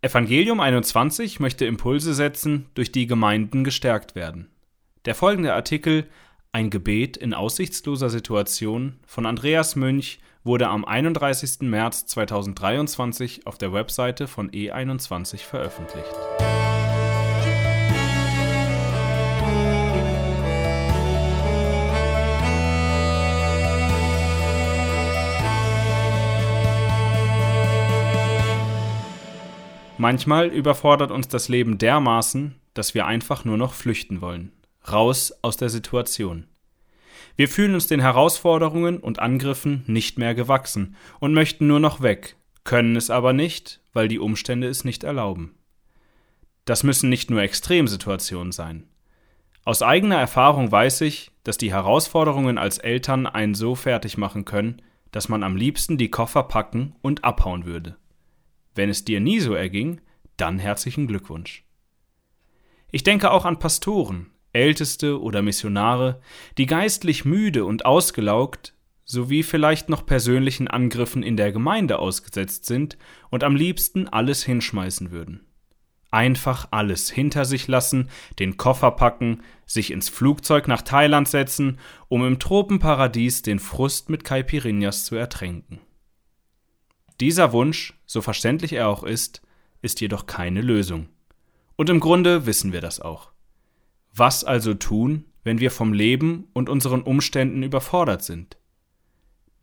Evangelium 21 möchte Impulse setzen, durch die Gemeinden gestärkt werden. Der folgende Artikel Ein Gebet in aussichtsloser Situation von Andreas Münch wurde am 31. März 2023 auf der Webseite von E21 veröffentlicht. Manchmal überfordert uns das Leben dermaßen, dass wir einfach nur noch flüchten wollen. Raus aus der Situation. Wir fühlen uns den Herausforderungen und Angriffen nicht mehr gewachsen und möchten nur noch weg, können es aber nicht, weil die Umstände es nicht erlauben. Das müssen nicht nur Extremsituationen sein. Aus eigener Erfahrung weiß ich, dass die Herausforderungen als Eltern einen so fertig machen können, dass man am liebsten die Koffer packen und abhauen würde. Wenn es dir nie so erging, dann herzlichen Glückwunsch. Ich denke auch an Pastoren, Älteste oder Missionare, die geistlich müde und ausgelaugt sowie vielleicht noch persönlichen Angriffen in der Gemeinde ausgesetzt sind und am liebsten alles hinschmeißen würden. Einfach alles hinter sich lassen, den Koffer packen, sich ins Flugzeug nach Thailand setzen, um im Tropenparadies den Frust mit Caipirinhas zu ertränken. Dieser Wunsch, so verständlich er auch ist, ist jedoch keine Lösung. Und im Grunde wissen wir das auch. Was also tun, wenn wir vom Leben und unseren Umständen überfordert sind?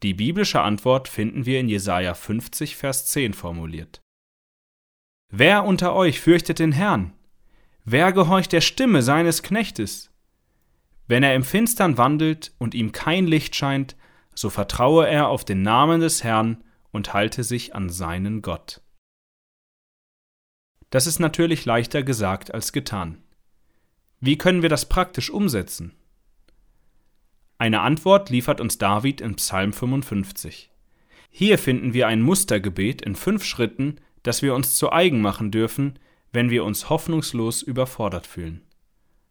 Die biblische Antwort finden wir in Jesaja 50, Vers 10 formuliert. Wer unter euch fürchtet den Herrn? Wer gehorcht der Stimme seines Knechtes? Wenn er im Finstern wandelt und ihm kein Licht scheint, so vertraue er auf den Namen des Herrn und halte sich an seinen Gott. Das ist natürlich leichter gesagt als getan. Wie können wir das praktisch umsetzen? Eine Antwort liefert uns David in Psalm 55. Hier finden wir ein Mustergebet in fünf Schritten, das wir uns zu eigen machen dürfen, wenn wir uns hoffnungslos überfordert fühlen.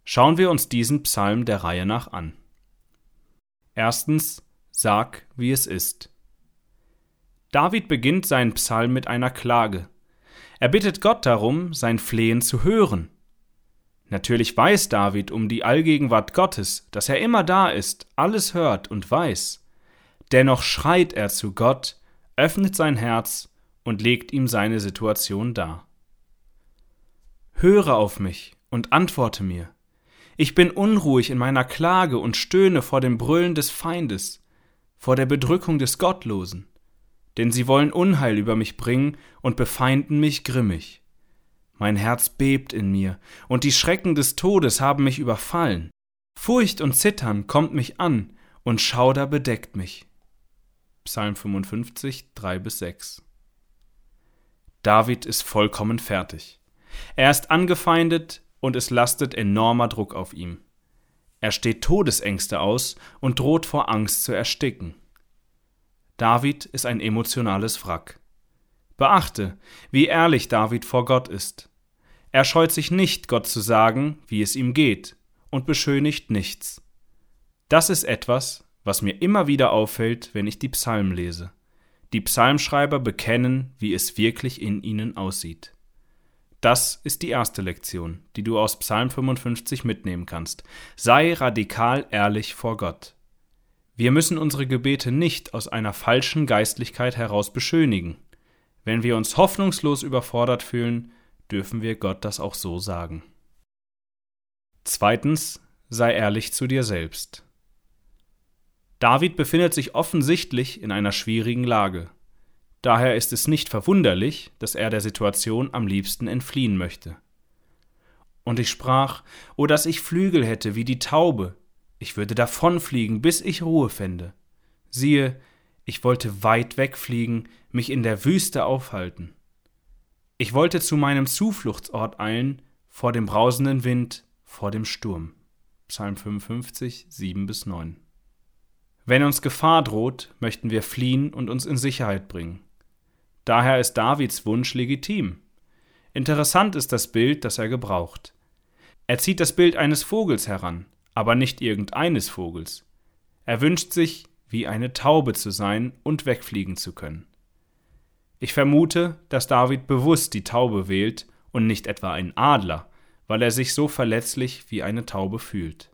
Schauen wir uns diesen Psalm der Reihe nach an. Erstens, sag, wie es ist. David beginnt seinen Psalm mit einer Klage. Er bittet Gott darum, sein Flehen zu hören. Natürlich weiß David um die Allgegenwart Gottes, dass er immer da ist, alles hört und weiß. Dennoch schreit er zu Gott, öffnet sein Herz und legt ihm seine Situation dar. Höre auf mich und antworte mir. Ich bin unruhig in meiner Klage und stöhne vor dem Brüllen des Feindes, vor der Bedrückung des Gottlosen denn sie wollen Unheil über mich bringen und befeinden mich grimmig. Mein Herz bebt in mir, und die Schrecken des Todes haben mich überfallen. Furcht und Zittern kommt mich an, und Schauder bedeckt mich. Psalm 55, 3 bis 6. David ist vollkommen fertig. Er ist angefeindet und es lastet enormer Druck auf ihm. Er steht Todesängste aus und droht vor Angst zu ersticken. David ist ein emotionales Wrack. Beachte, wie ehrlich David vor Gott ist. Er scheut sich nicht, Gott zu sagen, wie es ihm geht, und beschönigt nichts. Das ist etwas, was mir immer wieder auffällt, wenn ich die Psalmen lese. Die Psalmschreiber bekennen, wie es wirklich in ihnen aussieht. Das ist die erste Lektion, die du aus Psalm 55 mitnehmen kannst. Sei radikal ehrlich vor Gott. Wir müssen unsere Gebete nicht aus einer falschen Geistlichkeit heraus beschönigen. Wenn wir uns hoffnungslos überfordert fühlen, dürfen wir Gott das auch so sagen. Zweitens, sei ehrlich zu dir selbst. David befindet sich offensichtlich in einer schwierigen Lage. Daher ist es nicht verwunderlich, dass er der Situation am liebsten entfliehen möchte. Und ich sprach, O dass ich Flügel hätte wie die Taube, ich würde davonfliegen, bis ich Ruhe fände. Siehe, ich wollte weit wegfliegen, mich in der Wüste aufhalten. Ich wollte zu meinem Zufluchtsort eilen, vor dem brausenden Wind, vor dem Sturm. Psalm 55, 7 bis 9. Wenn uns Gefahr droht, möchten wir fliehen und uns in Sicherheit bringen. Daher ist Davids Wunsch legitim. Interessant ist das Bild, das er gebraucht. Er zieht das Bild eines Vogels heran, aber nicht irgendeines Vogels. Er wünscht sich, wie eine Taube zu sein und wegfliegen zu können. Ich vermute, dass David bewusst die Taube wählt und nicht etwa einen Adler, weil er sich so verletzlich wie eine Taube fühlt.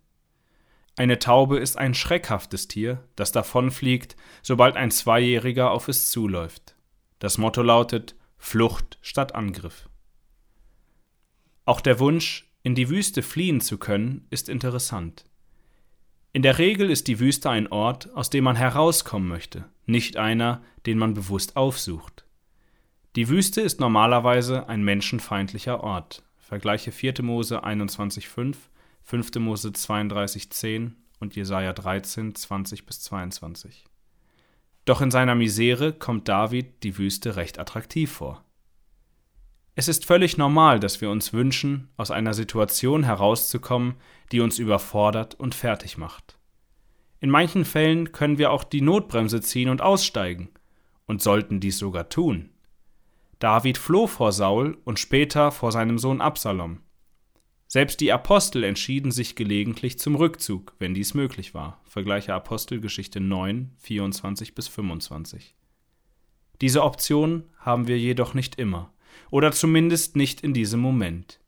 Eine Taube ist ein schreckhaftes Tier, das davonfliegt, sobald ein Zweijähriger auf es zuläuft. Das Motto lautet Flucht statt Angriff. Auch der Wunsch, in die Wüste fliehen zu können, ist interessant. In der Regel ist die Wüste ein Ort, aus dem man herauskommen möchte, nicht einer, den man bewusst aufsucht. Die Wüste ist normalerweise ein menschenfeindlicher Ort. Vergleiche 4. Mose 21,5, 5. Mose 32,10 und Jesaja 13, 20 bis 22. Doch in seiner Misere kommt David die Wüste recht attraktiv vor. Es ist völlig normal, dass wir uns wünschen, aus einer Situation herauszukommen, die uns überfordert und fertig macht. In manchen Fällen können wir auch die Notbremse ziehen und aussteigen und sollten dies sogar tun. David floh vor Saul und später vor seinem Sohn Absalom. Selbst die Apostel entschieden sich gelegentlich zum Rückzug, wenn dies möglich war. Vergleiche Apostelgeschichte 9, 24 bis 25. Diese Option haben wir jedoch nicht immer, oder zumindest nicht in diesem Moment.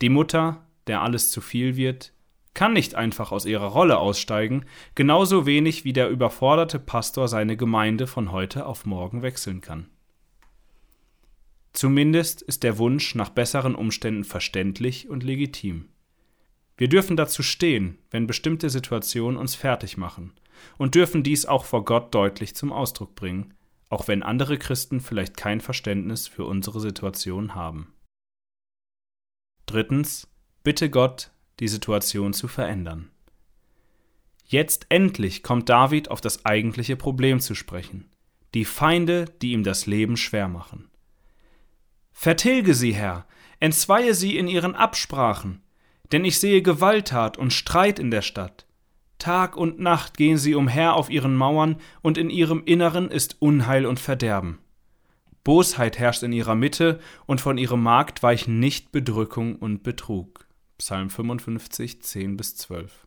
Die Mutter, der alles zu viel wird, kann nicht einfach aus ihrer Rolle aussteigen, genauso wenig wie der überforderte Pastor seine Gemeinde von heute auf morgen wechseln kann. Zumindest ist der Wunsch nach besseren Umständen verständlich und legitim. Wir dürfen dazu stehen, wenn bestimmte Situationen uns fertig machen, und dürfen dies auch vor Gott deutlich zum Ausdruck bringen, auch wenn andere Christen vielleicht kein Verständnis für unsere Situation haben. Drittens, bitte Gott, die Situation zu verändern. Jetzt endlich kommt David auf das eigentliche Problem zu sprechen, die Feinde, die ihm das Leben schwer machen. Vertilge sie, Herr, entzweie sie in ihren Absprachen, denn ich sehe Gewalttat und Streit in der Stadt. Tag und Nacht gehen sie umher auf ihren Mauern, und in ihrem Inneren ist Unheil und Verderben. Bosheit herrscht in ihrer Mitte, und von ihrem Markt weichen nicht Bedrückung und Betrug. Psalm 55, 10 bis 12.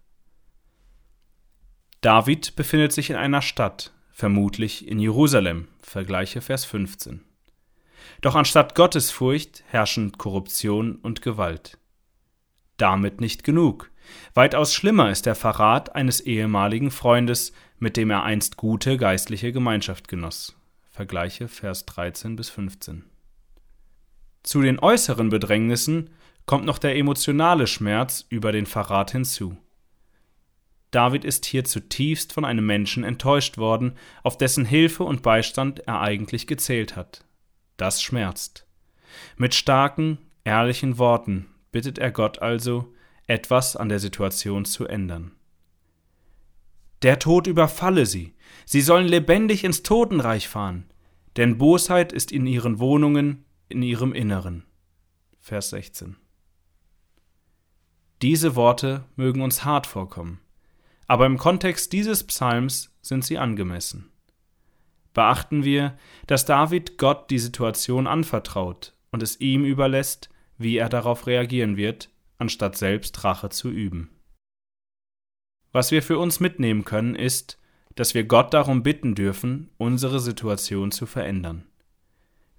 David befindet sich in einer Stadt, vermutlich in Jerusalem, vergleiche Vers 15. Doch anstatt Gottesfurcht herrschen Korruption und Gewalt. Damit nicht genug. Weitaus schlimmer ist der Verrat eines ehemaligen Freundes, mit dem er einst gute geistliche Gemeinschaft genoss. Vergleiche Vers 13 bis 15. Zu den äußeren Bedrängnissen kommt noch der emotionale Schmerz über den Verrat hinzu. David ist hier zutiefst von einem Menschen enttäuscht worden, auf dessen Hilfe und Beistand er eigentlich gezählt hat. Das schmerzt. Mit starken, ehrlichen Worten bittet er Gott also, etwas an der Situation zu ändern. Der Tod überfalle sie, sie sollen lebendig ins Totenreich fahren, denn Bosheit ist in ihren Wohnungen, in ihrem Inneren. Vers 16. Diese Worte mögen uns hart vorkommen, aber im Kontext dieses Psalms sind sie angemessen beachten wir, dass David Gott die Situation anvertraut und es ihm überlässt, wie er darauf reagieren wird, anstatt selbst Rache zu üben. Was wir für uns mitnehmen können, ist, dass wir Gott darum bitten dürfen, unsere Situation zu verändern.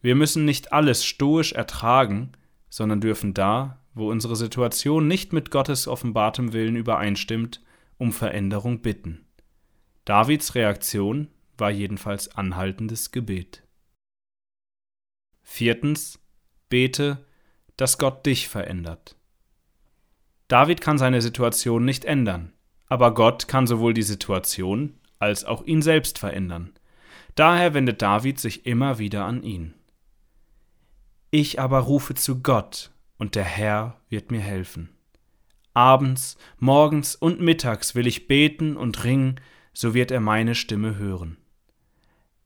Wir müssen nicht alles stoisch ertragen, sondern dürfen da, wo unsere Situation nicht mit Gottes offenbartem Willen übereinstimmt, um Veränderung bitten. Davids Reaktion war jedenfalls anhaltendes Gebet. Viertens, bete, dass Gott dich verändert. David kann seine Situation nicht ändern, aber Gott kann sowohl die Situation als auch ihn selbst verändern. Daher wendet David sich immer wieder an ihn. Ich aber rufe zu Gott, und der Herr wird mir helfen. Abends, morgens und mittags will ich beten und ringen, so wird er meine Stimme hören.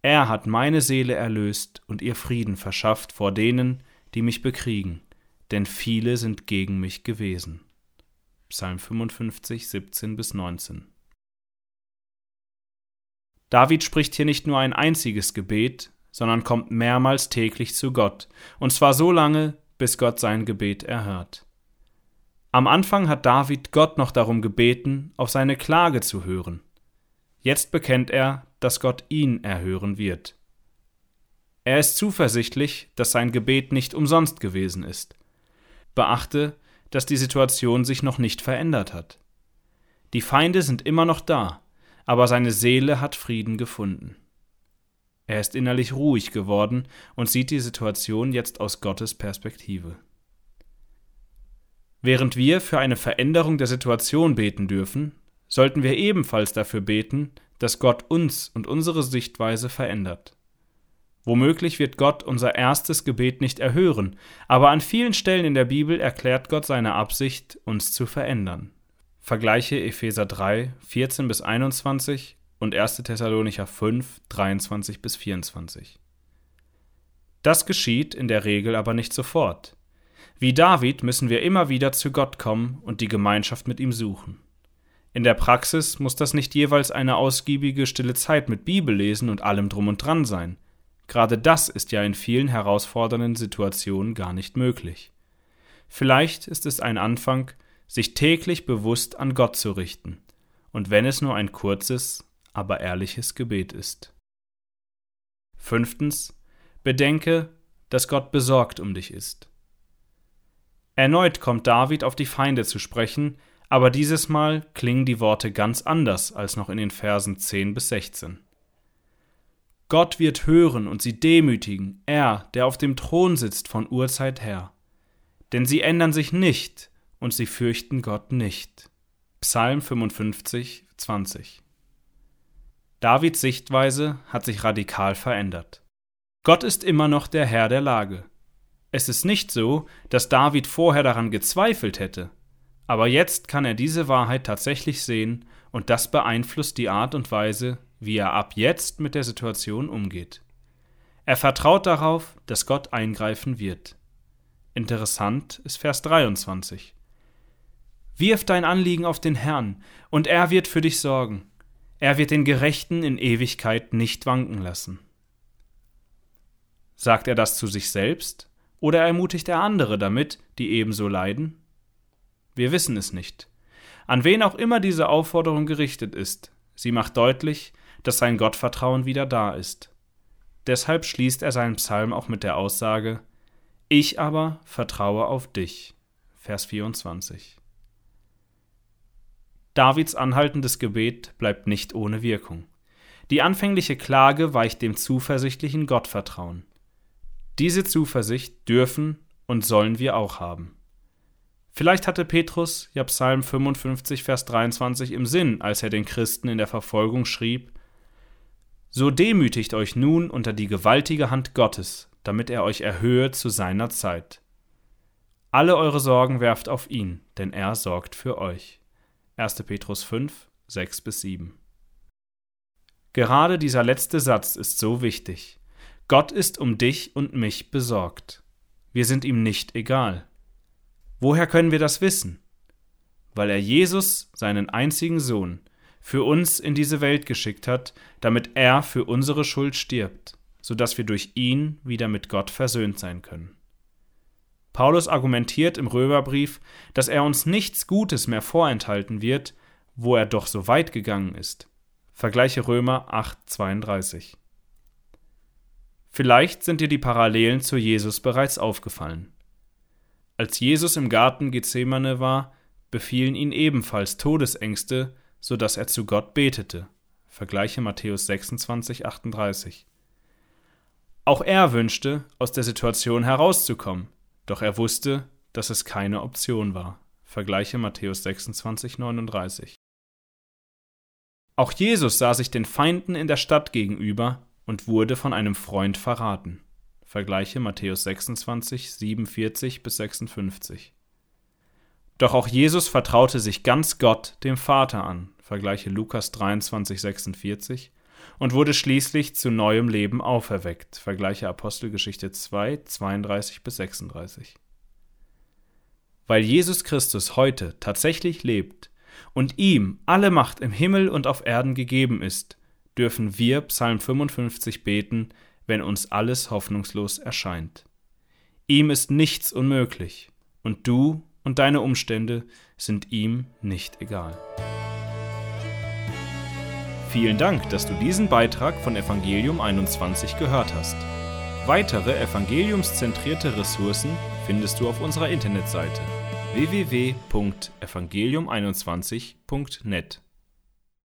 Er hat meine Seele erlöst und ihr Frieden verschafft vor denen, die mich bekriegen, denn viele sind gegen mich gewesen. Psalm 55, 17 bis 19. David spricht hier nicht nur ein einziges Gebet, sondern kommt mehrmals täglich zu Gott, und zwar so lange, bis Gott sein Gebet erhört. Am Anfang hat David Gott noch darum gebeten, auf seine Klage zu hören. Jetzt bekennt er, dass Gott ihn erhören wird. Er ist zuversichtlich, dass sein Gebet nicht umsonst gewesen ist. Beachte, dass die Situation sich noch nicht verändert hat. Die Feinde sind immer noch da, aber seine Seele hat Frieden gefunden. Er ist innerlich ruhig geworden und sieht die Situation jetzt aus Gottes Perspektive. Während wir für eine Veränderung der Situation beten dürfen, sollten wir ebenfalls dafür beten, dass Gott uns und unsere Sichtweise verändert. Womöglich wird Gott unser erstes Gebet nicht erhören, aber an vielen Stellen in der Bibel erklärt Gott seine Absicht, uns zu verändern. Vergleiche Epheser 3, 14 bis 21 und 1. Thessalonicher 5, 23 bis 24. Das geschieht in der Regel aber nicht sofort. Wie David müssen wir immer wieder zu Gott kommen und die Gemeinschaft mit ihm suchen. In der Praxis muss das nicht jeweils eine ausgiebige stille Zeit mit Bibellesen und allem drum und dran sein. Gerade das ist ja in vielen herausfordernden Situationen gar nicht möglich. Vielleicht ist es ein Anfang, sich täglich bewusst an Gott zu richten, und wenn es nur ein kurzes, aber ehrliches Gebet ist. Fünftens. Bedenke, dass Gott besorgt um dich ist. Erneut kommt David auf die Feinde zu sprechen, aber dieses Mal klingen die Worte ganz anders als noch in den Versen 10 bis 16. Gott wird hören und sie demütigen, er, der auf dem Thron sitzt von Urzeit her. Denn sie ändern sich nicht und sie fürchten Gott nicht. Psalm 55, 20. Davids Sichtweise hat sich radikal verändert. Gott ist immer noch der Herr der Lage. Es ist nicht so, dass David vorher daran gezweifelt hätte, aber jetzt kann er diese Wahrheit tatsächlich sehen und das beeinflusst die Art und Weise, wie er ab jetzt mit der Situation umgeht. Er vertraut darauf, dass Gott eingreifen wird. Interessant ist Vers 23. Wirf dein Anliegen auf den Herrn, und er wird für dich sorgen. Er wird den Gerechten in Ewigkeit nicht wanken lassen. Sagt er das zu sich selbst, oder ermutigt er andere damit, die ebenso leiden? Wir wissen es nicht. An wen auch immer diese Aufforderung gerichtet ist, sie macht deutlich, dass sein Gottvertrauen wieder da ist. Deshalb schließt er seinen Psalm auch mit der Aussage Ich aber vertraue auf dich. Vers 24. Davids anhaltendes Gebet bleibt nicht ohne Wirkung. Die anfängliche Klage weicht dem zuversichtlichen Gottvertrauen. Diese Zuversicht dürfen und sollen wir auch haben. Vielleicht hatte Petrus ja Psalm 55, Vers 23 im Sinn, als er den Christen in der Verfolgung schrieb: so demütigt euch nun unter die gewaltige Hand Gottes, damit er euch erhöhe zu seiner Zeit. Alle eure Sorgen werft auf ihn, denn er sorgt für euch. 1. Petrus 5, 6 bis 7. Gerade dieser letzte Satz ist so wichtig. Gott ist um dich und mich besorgt. Wir sind ihm nicht egal. Woher können wir das wissen? Weil er Jesus, seinen einzigen Sohn, für uns in diese Welt geschickt hat, damit er für unsere Schuld stirbt, so dass wir durch ihn wieder mit Gott versöhnt sein können. Paulus argumentiert im Römerbrief, dass er uns nichts Gutes mehr vorenthalten wird, wo er doch so weit gegangen ist. Vergleiche Römer 8,32. Vielleicht sind dir die Parallelen zu Jesus bereits aufgefallen. Als Jesus im Garten Gethsemane war, befielen ihn ebenfalls Todesängste, so dass er zu Gott betete. Vergleiche Matthäus 26, 38. Auch er wünschte, aus der Situation herauszukommen, doch er wusste, dass es keine Option war. Vergleiche Matthäus 26, 39. Auch Jesus sah sich den Feinden in der Stadt gegenüber und wurde von einem Freund verraten. Vergleiche Matthäus 26, 47 bis 56. Doch auch Jesus vertraute sich ganz Gott, dem Vater, an, vergleiche Lukas 23, 46, und wurde schließlich zu neuem Leben auferweckt, vergleiche Apostelgeschichte 2, 32 bis 36. Weil Jesus Christus heute tatsächlich lebt und ihm alle Macht im Himmel und auf Erden gegeben ist, dürfen wir Psalm 55 beten, wenn uns alles hoffnungslos erscheint. Ihm ist nichts unmöglich, und du und deine Umstände sind ihm nicht egal. Vielen Dank, dass du diesen Beitrag von Evangelium 21 gehört hast. Weitere evangeliumszentrierte Ressourcen findest du auf unserer Internetseite www.evangelium21.net.